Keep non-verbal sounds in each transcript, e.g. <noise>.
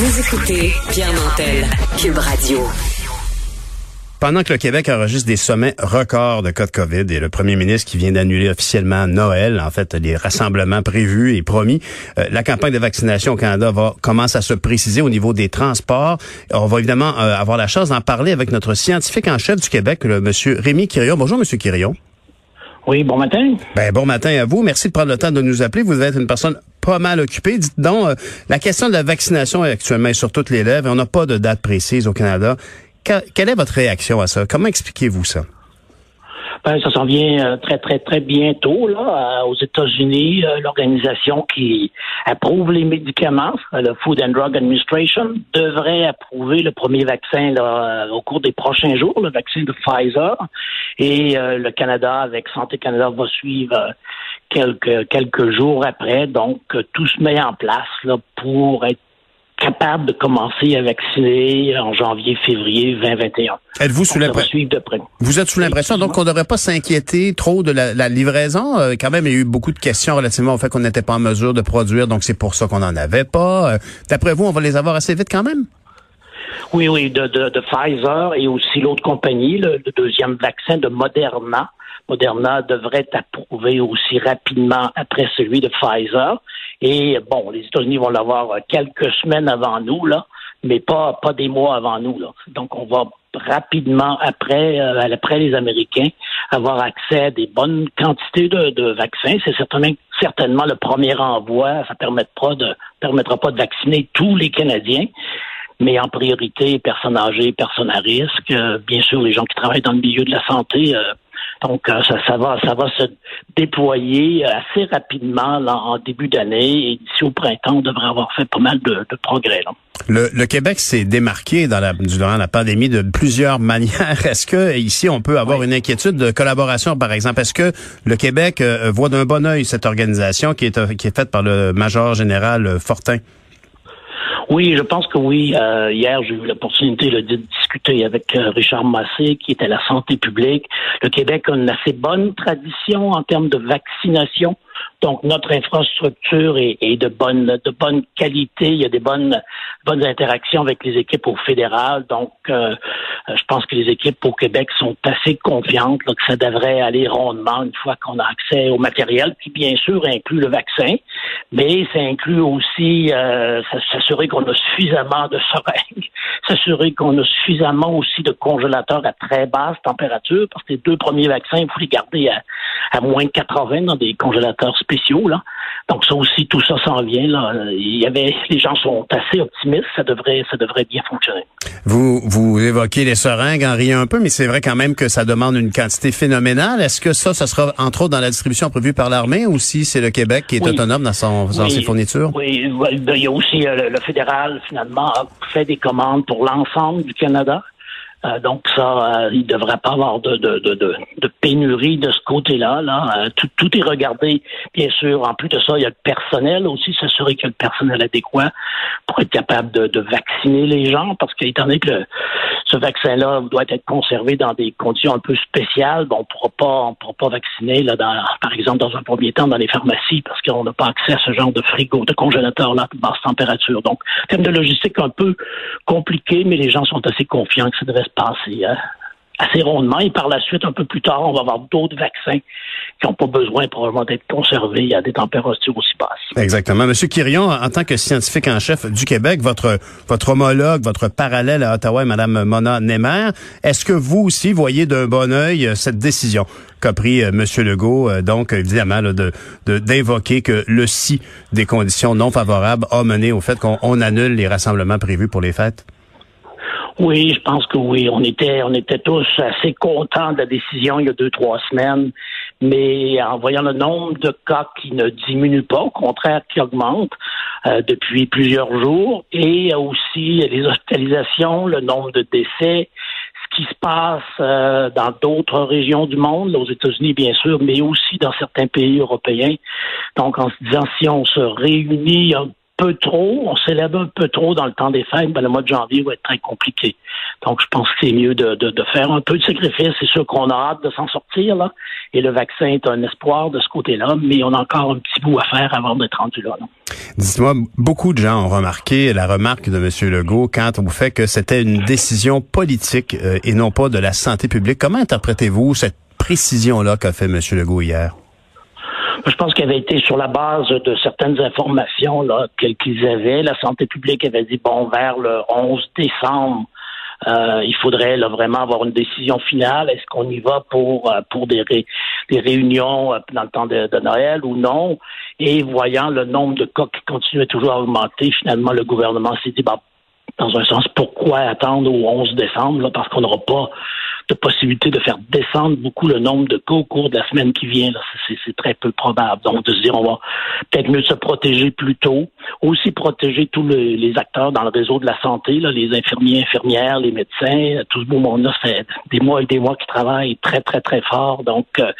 Vous écoutez Pierre Nantel, Cube Radio. Pendant que le Québec enregistre des sommets records de cas de COVID et le premier ministre qui vient d'annuler officiellement Noël, en fait, les rassemblements prévus et promis, euh, la campagne de vaccination au Canada va commence à se préciser au niveau des transports. On va évidemment euh, avoir la chance d'en parler avec notre scientifique en chef du Québec, le monsieur Rémi Quirion. Bonjour, monsieur Quirion. Oui, bon matin. Ben, bon matin à vous. Merci de prendre le temps de nous appeler. Vous être une personne pas mal occupée. Dites donc, euh, la question de la vaccination est actuellement sur toutes les lèvres. On n'a pas de date précise au Canada quelle est votre réaction à ça? Comment expliquez-vous ça? Ben, ça s'en vient euh, très, très, très bientôt là, aux États-Unis. Euh, l'organisation qui approuve les médicaments, euh, le Food and Drug Administration, devrait approuver le premier vaccin là, au cours des prochains jours, le vaccin de Pfizer. Et le Canada, avec Santé Canada, va suivre quelques, quelques jours après. Donc, tout se met en place là, pour être capable de commencer à vacciner en janvier, février 2021. Êtes-vous sous l'impression Vous êtes sous l'impression donc qu'on ne devrait pas s'inquiéter trop de la, livraison. Euh, quand même, il y a eu beaucoup de questions relativement au fait qu'on n'était pas en mesure de produire, donc c'est pour ça qu'on n'en avait pas. Euh, d'après vous, on va les avoir assez vite quand même? Oui, oui, de, de, de Pfizer et aussi l'autre compagnie, le, deuxième vaccin de Moderna. Moderna devrait être approuvé aussi rapidement après celui de Pfizer. Et bon, les États-Unis vont l'avoir quelques semaines avant nous, là, mais pas, pas des mois avant nous. Là. Donc, on va rapidement après, euh, après les Américains avoir accès à des bonnes quantités de, vaccins. C'est certainement, certainement le premier envoi. Ça permettra permettra pas de vacciner tous les Canadiens, mais en priorité personnes âgées, personnes à risque, euh, bien sûr les gens qui travaillent dans le milieu de la santé. Euh, donc, euh, ça, ça, va, ça va se déployer assez rapidement en début d'année et d'ici au printemps, on devrait avoir fait pas mal de, progrès. Le, Québec s'est démarqué dans la, durant la pandémie de plusieurs <laughs> manières. Est-ce que ici on peut avoir une inquiétude de collaboration, par exemple? Est-ce que le Québec voit d'un bon œil cette organisation qui est qui est faite par le major général Fortin? Oui, je pense que oui. Euh, hier, j'ai eu l'opportunité de discuter avec euh, Richard Massé, qui est à la santé publique. Le Québec a une assez bonne tradition en termes de vaccination. Donc, notre infrastructure est, de bonne de bonne qualité. Il y a des bonnes bonnes interactions avec les équipes au fédéral. Donc, euh, je pense que les équipes au Québec sont assez confiantes que ça devrait aller rondement une fois qu'on a accès au matériel, qui bien sûr inclut le vaccin, mais ça inclut aussi euh, s'assurer qu'on a suffisamment de seringues, <laughs> s'assurer qu'on a suffisamment aussi de congélateurs à très basse température, parce que les deux premiers vaccins, il faut les garder à, à moins de 80 dans des congélateurs spéciaux. Là. Donc ça aussi, tout ça s'en vient. Là. Il y avait, les gens sont assez optimistes. Ça devrait, ça devrait bien fonctionner. Vous, vous évoquez les seringues en riant un peu, mais c'est vrai quand même que ça demande une quantité phénoménale. Est-ce que ça, ça sera entre autres dans la distribution prévue par l'armée ou si c'est le Québec qui est autonome dans, son, dans ses fournitures? Oui, il y a aussi euh, le fédéral finalement a fait des commandes pour l'ensemble du Canada. Euh, donc ça, euh, il ne devrait pas avoir de, de, de, de, pénurie de ce côté-là. Là. Euh, tout, tout, est regardé, bien sûr. En plus de ça, il y a le personnel aussi, s'assurer qu'il y a le personnel adéquat pour être capable de, vacciner les gens, parce qu'étant donné que ce vaccin-là doit être conservé dans des conditions un peu spéciales, bon, on ne pourra pas, vacciner, là, dans, par exemple, dans un premier temps, dans les pharmacies, parce qu'on n'a pas accès à ce genre de frigo, de congélateur-là de basse température. Donc, termes de logistique un peu compliqué, mais les gens sont assez confiants que ça devrait hein, assez rondement. Et par la suite, un peu plus tard, on va avoir d'autres vaccins qui n'ont pas besoin probablement d'être conservés à des températures aussi basses. Exactement. Monsieur Quirion, en tant que scientifique en chef du Québec, votre homologue, votre parallèle à Ottawa, Madame Mona Nemer, est-ce que vous aussi voyez d'un bon œil euh, cette décision qu'a pris euh, Monsieur Legault, euh, donc évidemment de d'invoquer que le si des conditions non favorables a mené au fait qu'on annule les rassemblements prévus pour les fêtes? Oui, je pense que oui. On était, on était tous assez contents de la décision il y a deux, trois semaines. Mais en voyant le nombre de cas qui ne diminue pas, au contraire qui augmente, euh, depuis plusieurs jours et aussi les hospitalisations, le nombre de décès, ce qui se passe euh, dans d'autres régions du monde, aux États-Unis bien sûr, mais aussi dans certains pays européens. Donc en se disant si on se réunit un peu trop, on s'élève un peu trop dans le temps des fêtes, ben, le mois de janvier va être très compliqué. Donc, je pense que c'est mieux de, de, de, faire un peu de sacrifice. C'est sûr qu'on a hâte de s'en sortir, là. Et le vaccin est un espoir de ce côté-là, mais on a encore un petit bout à faire avant d'être rendu là. Dites-moi, beaucoup de gens ont remarqué la remarque de M. Legault quant au fait que c'était une décision politique euh, et non pas de la santé publique. Comment interprétez-vous cette précision-là qu'a fait M. Legault hier? Je pense qu'il avait été sur la base de certaines informations là qu'ils avaient. La santé publique avait dit bon vers le 11 décembre. Euh, il faudrait là, vraiment avoir une décision finale. Est-ce qu'on y va pour euh, pour des, des réunions euh, dans le temps de, de, Noël ou non? Et voyant le nombre de cas qui continuait toujours à augmenter, finalement le gouvernement s'est dit bah, dans un sens pourquoi attendre au 11 décembre là, parce qu'on n'aura pas de possibilité de faire descendre beaucoup le nombre de cas au cours de la semaine qui vient. C'est très peu probable. Donc, de se dire, on va peut-être mieux se protéger plus tôt. Aussi protéger tous les, acteurs dans le réseau de la santé, là, les infirmiers, infirmières, les médecins, tout ce beau monde-là, c'est des mois et des mois qui travaillent très, très, très fort. Donc, euh,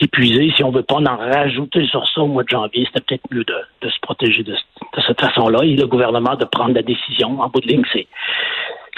épuisé, si on veut pas en rajouter sur ça au mois de janvier, c'était peut-être mieux de, de, se protéger de, de cette façon-là. Et le gouvernement de prendre la décision. En bout de ligne, c'est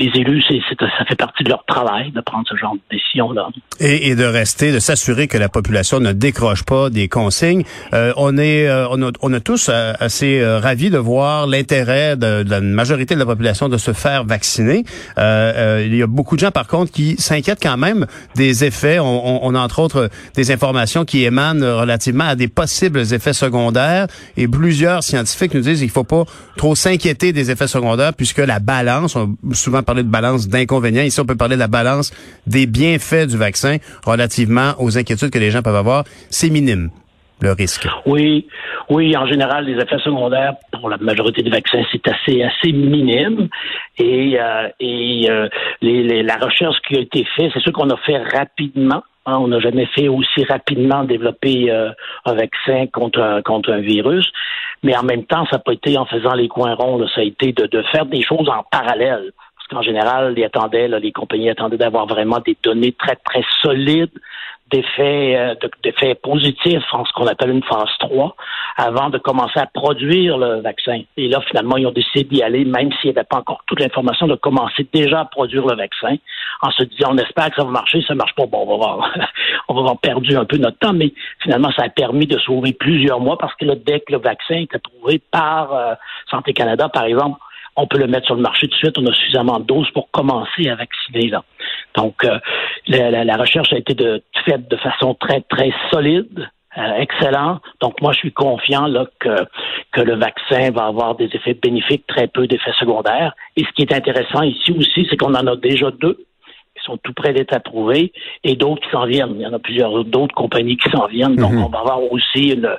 les élus, ça fait partie de leur travail de prendre ce genre de décision-là. Et, de rester, de s'assurer que la population ne décroche pas des consignes. Euh, on est, euh, on, a, on, a, tous euh, assez euh, ravis de voir l'intérêt de, de, la majorité de la population de se faire vacciner. il y a beaucoup de gens, par contre, qui s'inquiètent quand même des effets. On, on, a entre autres des informations qui émanent relativement à des possibles effets secondaires. Et plusieurs scientifiques nous disent qu'il faut pas trop s'inquiéter des effets secondaires puisque la balance, on, souvent parler de balance d'inconvénients. Ici, on peut parler de la balance des bienfaits du vaccin relativement aux inquiétudes que les gens peuvent avoir. C'est minime le risque. Oui, oui, en général, les effets secondaires pour la majorité des vaccins, c'est assez assez minime. Et, euh, et euh, la recherche qui a été faite, c'est sûr qu'on a fait rapidement. Hein, on n'a jamais fait aussi rapidement développer euh, un vaccin contre un, contre un virus. Mais en même temps, ça n'a pas été en faisant les coins ronds. Ça a été de faire des choses en parallèle en général, les attendaient, les compagnies attendaient d'avoir vraiment des données très, très solides d'effets euh, d'effets positifs en ce qu'on appelle une phase 3 avant de commencer à produire le vaccin. Et là, finalement, ils ont décidé d'y aller, même s'il n'y avait pas encore toute l'information, de commencer déjà à produire le vaccin en se disant, on espère que ça va marcher, ça marche pas, bon, on va voir, <laughs> on va avoir perdu un peu notre temps, mais finalement, ça a permis de sauver plusieurs mois parce que là, dès que le vaccin était trouvé par euh, Santé Canada, par exemple, on peut le mettre sur le marché tout de suite. On a suffisamment de doses pour commencer à vacciner. Là. Donc, euh, la, recherche a été faite de façon très, très solide. Euh, excellent. Donc moi, je suis confiant là, que, que le vaccin va avoir des effets bénéfiques, très peu d'effets secondaires. Et ce qui est intéressant ici aussi, c'est qu'on en a déjà deux sont tout près d'être approuvés et d'autres qui s'en viennent. Il y en a plusieurs d'autres compagnies qui s'en viennent. Donc, mhm. on va avoir aussi une,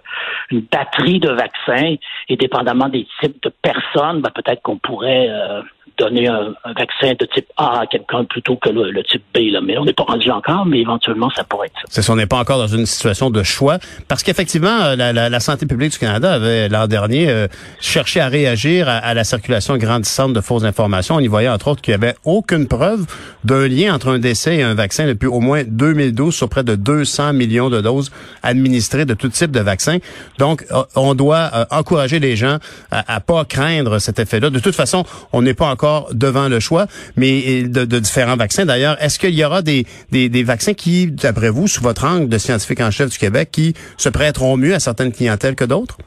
une, batterie de vaccins et dépendamment des types de personnes, ben, peut-être qu'on pourrait euh, donner un, vaccin de type A à quelqu'un plutôt que le, type B. Là. Mais on n'est pas rendu encore, mais éventuellement, ça pourrait être ça. C'est on n'est pas encore dans une situation de choix. Parce qu'effectivement, euh, la, la, la, santé publique du Canada avait l'an dernier euh, cherché à réagir à, la circulation grandissante de fausses informations. On y voyait entre autres qu'il n'y avait aucune preuve d'un lien entre un décès et un vaccin depuis au moins 2012 sur près de 200 millions de doses administrées de tout type de vaccins. Donc, euh, on doit encourager les gens à, à pas craindre cet effet-là. De toute façon, on n'est pas encore devant le choix, mais de, différents vaccins. D'ailleurs, est-ce qu'il y aura des, des, vaccins qui, d'après vous, sous votre angle de scientifique en chef du Québec, qui se prêteront mieux à certaines clientèles que d'autres?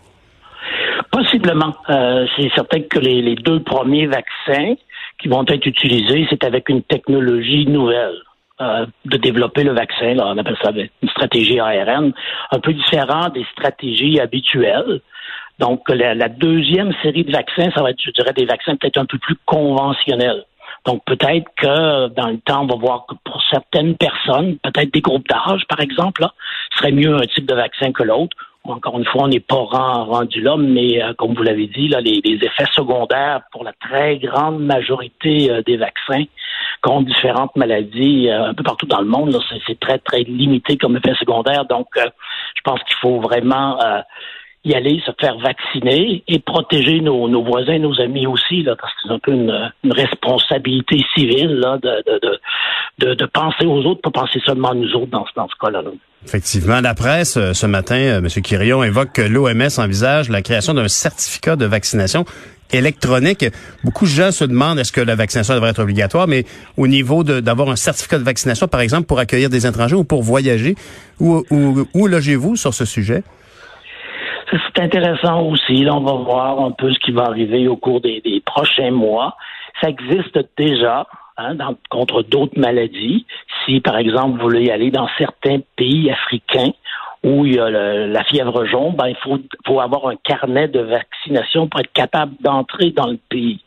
Possiblement. Euh, c'est certain que les, deux premiers vaccins qui vont être utilisés, c'est avec une technologie nouvelle. Euh, de développer le vaccin, on appelle ça une stratégie ARN, un peu différent des stratégies habituelles. Donc, la, deuxième série de vaccins, ça va être, je dirais, des vaccins peut-être un peu plus conventionnels. Donc, peut-être que dans le temps, on va voir que pour certaines personnes, peut-être des groupes d'âge, par exemple, là, serait mieux un type de vaccin que l'autre. Encore une fois, on n'est pas rendu là, mais euh, comme vous l'avez dit, là, les, effets secondaires pour la très grande majorité euh, des vaccins contre différentes maladies euh, un peu partout dans le monde, c'est très, très limité comme effet secondaire. Donc, je pense qu'il faut vraiment y aller, se faire vacciner et protéger nos, nos voisins, nos amis aussi, là, parce que c'est un peu une, une responsabilité civile là, de, de, de, de, penser aux autres, pas penser seulement à nous autres dans, dans ce cas-là. Effectivement, la presse euh, ce matin, euh, M. Quirion évoque que l'OMS envisage la création d'un certificat de vaccination électronique. Beaucoup de gens se demandent est-ce que la vaccination devrait être obligatoire, mais au niveau d'avoir un certificat de vaccination, par exemple, pour accueillir des étrangers ou pour voyager, où, où, où logez-vous sur ce sujet? C'est intéressant aussi. Là, on va voir un peu ce qui va arriver au cours des, prochains mois. Ça existe déjà. Hein, contre d'autres maladies. Si, par exemple, vous voulez aller dans certains pays africains où il y a la fièvre jaune, ben, il faut, faut avoir un carnet de vaccination pour être capable d'entrer dans le pays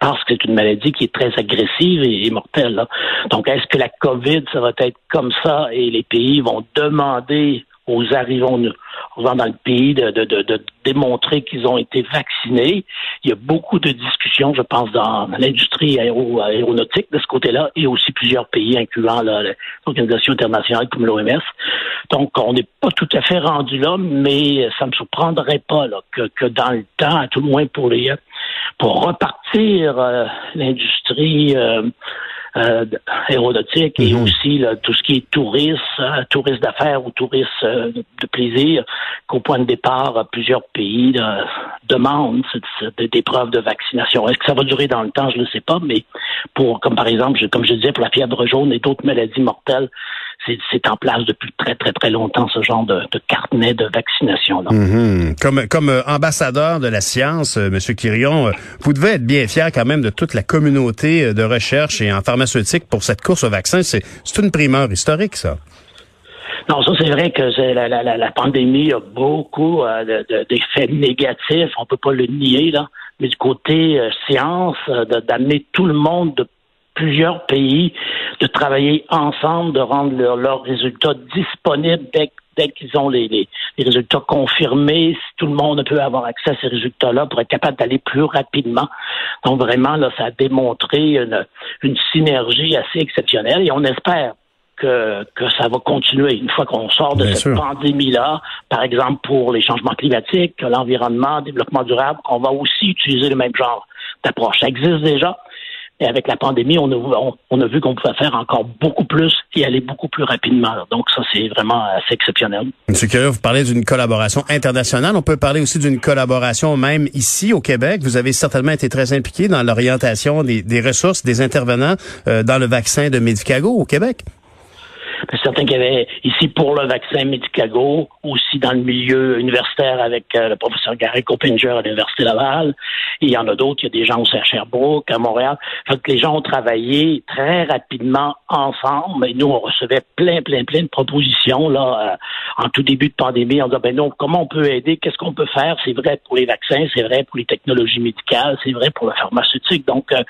parce que c'est une maladie qui est très agressive et, et mortelle. Là. Donc, est-ce que la COVID, ça va être comme ça et les pays vont demander aux arrivants dans le pays de, de, de, de démontrer qu'ils ont été vaccinés. Il y a beaucoup de discussions, je pense, dans l'industrie aéro, aéronautique de ce côté-là et aussi plusieurs pays, incluant l'Organisation internationale comme l'OMS. Donc, on n'est pas tout à fait rendu là, mais ça ne me surprendrait pas là, que, que dans le temps, à tout le moins pour les pour repartir euh, l'industrie euh, euh, aéronautique et mhm. aussi là, tout ce qui est tourisme, hein, tourisme d'affaires ou tourisme euh, de plaisir, qu'au point de départ, plusieurs pays demandent des preuves de vaccination. Est-ce que ça va durer dans le temps? Je ne sais pas, mais pour, comme par exemple, comme je disais, pour la fièvre jaune et d'autres maladies mortelles, c'est en place depuis très, très, très longtemps, ce genre de, de carnet de vaccination. Là. Mhm. Comme, comme euh, ambassadeur de la science, euh, M. Quirion, euh, vous devez être bien fier quand même de toute la communauté de recherche et en pharmaceutique pour cette course au vaccin. C'est une primeur historique, ça. Non, ça c'est vrai que la, la, la, pandémie a beaucoup d'effets négatifs, on peut pas le nier là, mais du côté science, d'amener tout le monde de plusieurs pays de travailler ensemble, de rendre leurs résultats disponibles dès, dès qu'ils ont les, les, résultats confirmés. Si tout le monde peut avoir accès à ces résultats-là pour être capable d'aller plus rapidement. Donc vraiment, là, ça a démontré une, une synergie assez exceptionnelle et on espère que, que ça va continuer une fois qu'on sort de cette pandémie-là, par exemple pour les changements climatiques, l'environnement, le développement durable, qu'on va aussi utiliser le même genre d'approche. Ça existe déjà, et avec la pandémie, on a, on, a vu qu'on pouvait faire encore beaucoup plus et aller beaucoup plus rapidement. Donc ça, c'est vraiment assez exceptionnel. Monsieur Curie, vous parlez d'une collaboration internationale. On peut parler aussi d'une collaboration même ici au Québec. Vous avez certainement été très impliqué dans l'orientation des, des, ressources, des intervenants euh, dans le vaccin de Medicago au Québec certains qui avaient ici pour le vaccin Medicago, aussi dans le milieu universitaire avec euh, le professeur Gary Coppinger à l'Université Laval. il y en a d'autres, il y a des gens aussi à Sherbrooke, à Montréal. Fait que les gens ont travaillé très rapidement ensemble. Et nous, on recevait plein, plein, plein de propositions là euh, en tout début de pandémie en disant ben non, comment on peut aider, qu'est-ce qu'on peut faire? C'est vrai pour les vaccins, c'est vrai pour les technologies médicales, c'est vrai pour la pharmaceutique. Donc, euh,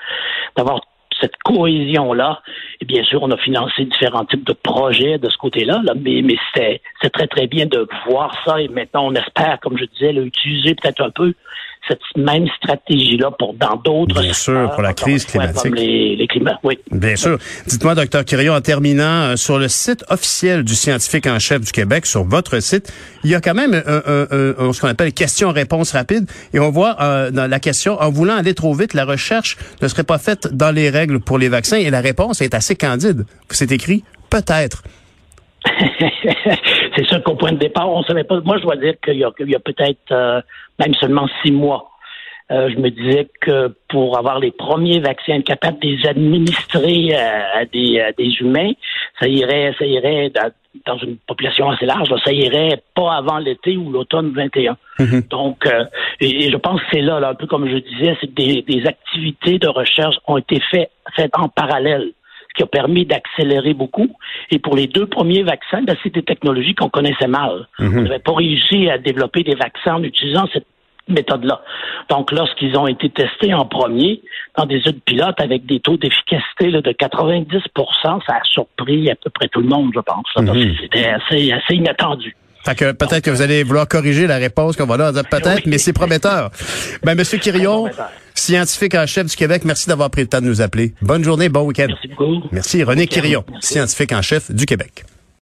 d'avoir cette cohésion-là. Et bien sûr, on a financé différents types de projets de ce côté-là, là, mais, mais c'est, très, très bien de voir ça. Et maintenant, on espère, comme je disais, l'utiliser peut-être un peu cette même stratégie-là pour dans d'autres Bien sûr, pour la crise climatique. les, les climats, oui. Bien sûr. Dites-moi, docteur Quirion, en terminant, euh, sur le site officiel du scientifique en chef du Québec, sur votre site, il y a quand même un, ce qu'on appelle questions-réponses rapides. Et on voit euh, dans la question, en voulant aller trop vite, la recherche ne serait pas faite dans les règles pour les vaccins. Et la réponse est assez candide. C'est écrit peut-être. <laughs> c'est sûr qu'au point de départ, on savait pas. Moi, je dois dire qu'il y a, a peut-être euh, même seulement six mois. Euh, je me disais que pour avoir les premiers vaccins capables de les administrer euh, à, des, des humains, ça irait, ça irait dans, une population assez large, ça irait pas avant l'été ou l'automne 21. Mm-hmm. Donc, et, je pense que c'est là, là, un peu comme je disais, c'est que des, des activités de recherche ont été faites, faites en parallèle qui a permis d'accélérer beaucoup. Et pour les deux premiers vaccins, ben, c'est des technologies qu'on connaissait mal. Mhm. On n'avait pas réussi à développer des vaccins en utilisant cette méthode-là. Donc, lorsqu'ils ont été testés en premier dans des études pilotes avec des taux d'efficacité de 90% ça a surpris à peu près tout le monde, je pense. Mhm. C'était assez, assez inattendu. Fait que peut-être que vous allez vouloir corriger la réponse qu'on va là. Peut-être, mais c'est prometteur. Ben, Monsieur Quirion, scientifique en chef du Québec, merci d'avoir pris le temps de nous appeler. Bonne journée, bon week-end. Merci beaucoup. Merci. René Quirion, scientifique en chef du Québec.